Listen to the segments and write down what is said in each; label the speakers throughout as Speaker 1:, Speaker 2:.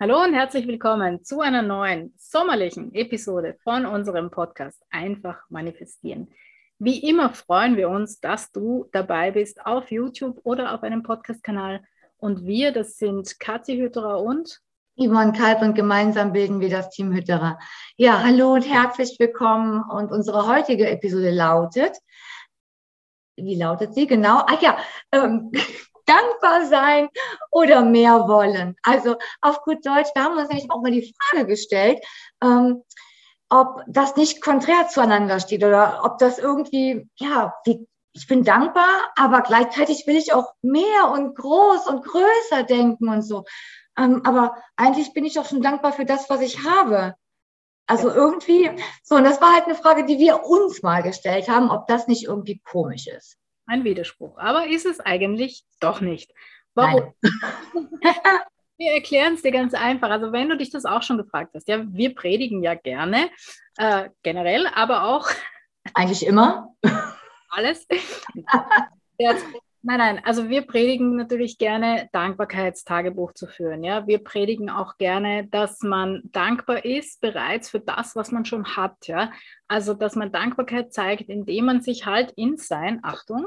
Speaker 1: Hallo und herzlich willkommen zu einer neuen sommerlichen Episode von unserem Podcast Einfach manifestieren. Wie immer freuen wir uns, dass du dabei bist auf YouTube oder auf einem Podcast-Kanal. Und wir, das sind Kathi Hütterer und
Speaker 2: Yvonne Kalb und gemeinsam bilden wir das Team Hütterer. Ja, hallo und herzlich willkommen. Und unsere heutige Episode lautet, wie lautet sie genau? Ach ja, ähm, dankbar sein oder mehr wollen. Also auf gut Deutsch, wir haben uns nämlich auch mal die Frage gestellt, ähm, ob das nicht konträr zueinander steht oder ob das irgendwie, ja, wie, ich bin dankbar, aber gleichzeitig will ich auch mehr und groß und größer denken und so. Ähm, aber eigentlich bin ich auch schon dankbar für das, was ich habe. Also irgendwie, so, und das war halt eine Frage, die wir uns mal gestellt haben, ob das nicht irgendwie komisch ist.
Speaker 1: Ein Widerspruch. Aber ist es eigentlich doch nicht. Warum? wir erklären es dir ganz einfach. Also wenn du dich das auch schon gefragt hast, ja, wir predigen ja gerne, äh, generell, aber auch.
Speaker 2: Eigentlich immer.
Speaker 1: Alles. Nein, nein, also wir predigen natürlich gerne, Dankbarkeitstagebuch zu führen. Ja? Wir predigen auch gerne, dass man dankbar ist bereits für das, was man schon hat. Ja? Also, dass man Dankbarkeit zeigt, indem man sich halt in sein, Achtung,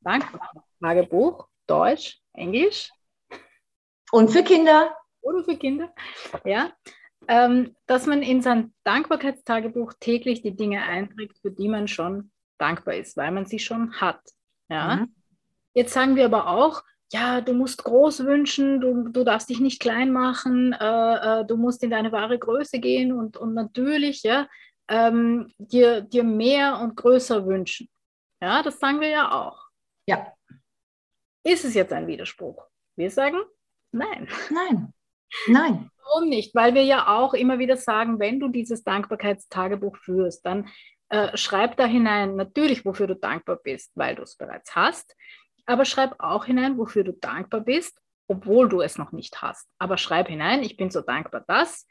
Speaker 1: Dankbarkeitstagebuch, Deutsch, Englisch.
Speaker 2: Und für Kinder.
Speaker 1: Oder für Kinder, ja. Ähm, dass man in sein Dankbarkeitstagebuch täglich die Dinge einträgt, für die man schon dankbar ist, weil man sie schon hat. Ja. Mhm. Jetzt sagen wir aber auch, ja, du musst groß wünschen, du, du darfst dich nicht klein machen, äh, äh, du musst in deine wahre Größe gehen und, und natürlich ja, ähm, dir, dir mehr und größer wünschen. Ja, das sagen wir ja auch.
Speaker 2: Ja.
Speaker 1: Ist es jetzt ein Widerspruch? Wir sagen nein.
Speaker 2: Nein. Nein.
Speaker 1: Warum nicht? Weil wir ja auch immer wieder sagen, wenn du dieses Dankbarkeitstagebuch führst, dann äh, schreib da hinein natürlich, wofür du dankbar bist, weil du es bereits hast, aber schreib auch hinein, wofür du dankbar bist, obwohl du es noch nicht hast. Aber schreib hinein, ich bin so dankbar, dass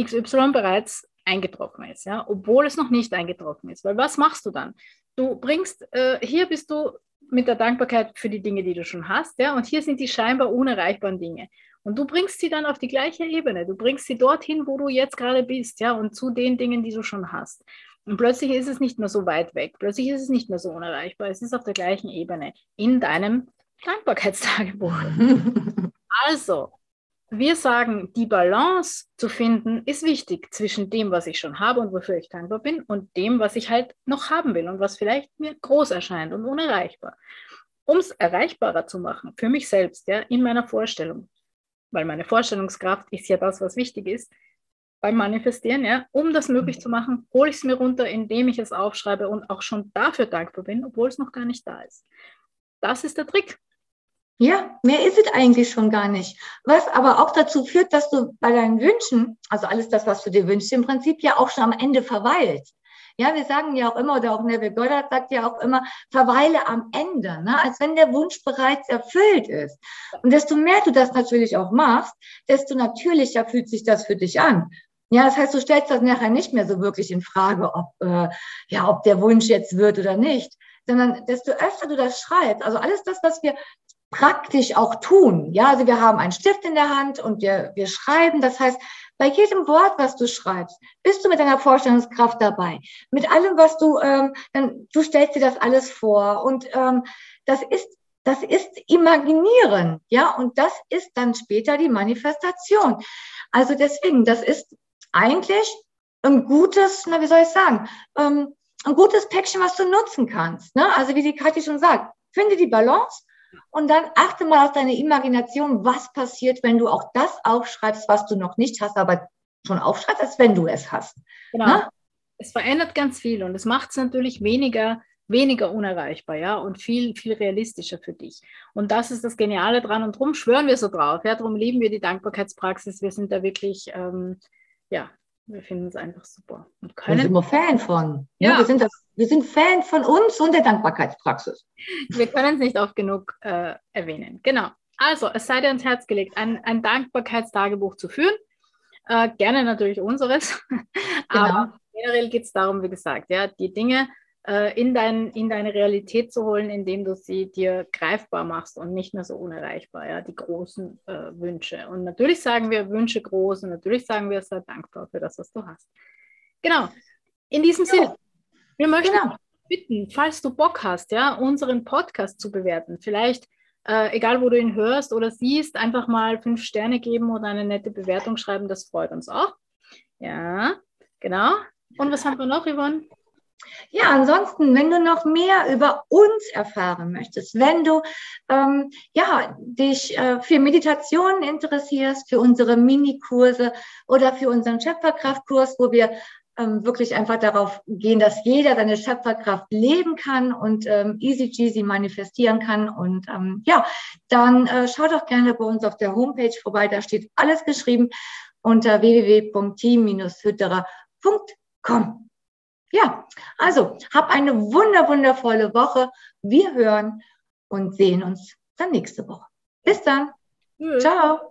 Speaker 1: XY bereits eingetroffen ist, ja, obwohl es noch nicht eingetroffen ist. Weil was machst du dann? Du bringst, äh, hier bist du mit der Dankbarkeit für die Dinge, die du schon hast, ja, und hier sind die scheinbar unerreichbaren Dinge. Und du bringst sie dann auf die gleiche Ebene. Du bringst sie dorthin, wo du jetzt gerade bist, ja, und zu den Dingen, die du schon hast. Und plötzlich ist es nicht mehr so weit weg, plötzlich ist es nicht mehr so unerreichbar, es ist auf der gleichen Ebene in deinem Dankbarkeitstagebuch. also, wir sagen, die Balance zu finden ist wichtig zwischen dem, was ich schon habe und wofür ich dankbar bin, und dem, was ich halt noch haben will und was vielleicht mir groß erscheint und unerreichbar. Um es erreichbarer zu machen, für mich selbst, ja, in meiner Vorstellung, weil meine Vorstellungskraft ist ja das, was wichtig ist, beim Manifestieren, ja, um das möglich mhm. zu machen, hole ich es mir runter, indem ich es aufschreibe und auch schon dafür dankbar bin, obwohl es noch gar nicht da ist. Das ist der Trick.
Speaker 2: Ja, mehr ist es eigentlich schon gar nicht. Was aber auch dazu führt, dass du bei deinen Wünschen, also alles das, was du dir wünschst, im Prinzip ja auch schon am Ende verweilt. Ja, wir sagen ja auch immer, oder auch Neville Goddard sagt ja auch immer, verweile am Ende, ne? als wenn der Wunsch bereits erfüllt ist. Und desto mehr du das natürlich auch machst, desto natürlicher fühlt sich das für dich an. Ja, das heißt, du stellst das nachher nicht mehr so wirklich in Frage, ob, äh, ja, ob der Wunsch jetzt wird oder nicht, sondern desto öfter du das schreibst, also alles das, was wir praktisch auch tun. Ja, also wir haben einen Stift in der Hand und wir, wir schreiben. Das heißt, bei jedem Wort, was du schreibst, bist du mit deiner Vorstellungskraft dabei. Mit allem, was du, ähm, dann, du stellst dir das alles vor und ähm, das ist das ist Imaginieren, ja, und das ist dann später die Manifestation. Also deswegen, das ist eigentlich ein gutes, na, wie soll ich sagen, ähm, ein gutes Päckchen, was du nutzen kannst. Ne? Also wie die Kathi schon sagt, finde die Balance und dann achte mal auf deine Imagination, was passiert, wenn du auch das aufschreibst, was du noch nicht hast, aber schon aufschreibst, als wenn du es hast.
Speaker 1: Genau. Ne? Es verändert ganz viel und es macht es natürlich weniger weniger unerreichbar, ja, und viel, viel realistischer für dich. Und das ist das Geniale dran und darum schwören wir so drauf, ja, darum lieben wir die Dankbarkeitspraxis. Wir sind da wirklich, ähm, ja, wir finden es einfach super.
Speaker 2: Und können, sind wir Fan von. Ja, ja. Wir, sind das, wir sind Fan von uns und der Dankbarkeitspraxis.
Speaker 1: Wir können es nicht oft genug äh, erwähnen. Genau. Also, es sei dir ans Herz gelegt, ein, ein Dankbarkeitstagebuch zu führen. Äh, gerne natürlich unseres. Genau. Aber generell geht es darum, wie gesagt, ja, die Dinge äh, in, dein, in deine Realität zu holen, indem du sie dir greifbar machst und nicht mehr so unerreichbar, ja, die großen äh, Wünsche. Und natürlich sagen wir Wünsche groß und natürlich sagen wir, sei dankbar für das, was du hast. Genau. In diesem ja. Sinne, wir möchten genau. bitten, falls du Bock hast, ja, unseren Podcast zu bewerten, vielleicht äh, egal wo du ihn hörst oder siehst, einfach mal fünf Sterne geben oder eine nette Bewertung schreiben, das freut uns auch. Ja, genau. Und was haben wir noch, Yvonne?
Speaker 2: Ja, ansonsten, wenn du noch mehr über uns erfahren möchtest, wenn du ähm, ja, dich äh, für Meditation interessierst, für unsere Minikurse oder für unseren Schöpferkraftkurs, wo wir ähm, wirklich einfach darauf gehen, dass jeder seine Schöpferkraft leben kann und ähm, easy cheesy manifestieren kann. Und ähm, ja, dann äh, schau doch gerne bei uns auf der Homepage vorbei. Da steht alles geschrieben unter www.team-hütterer.com. Ja, also hab eine wunder, wundervolle Woche. Wir hören und sehen uns dann nächste Woche. Bis dann. Tschüss. Ciao.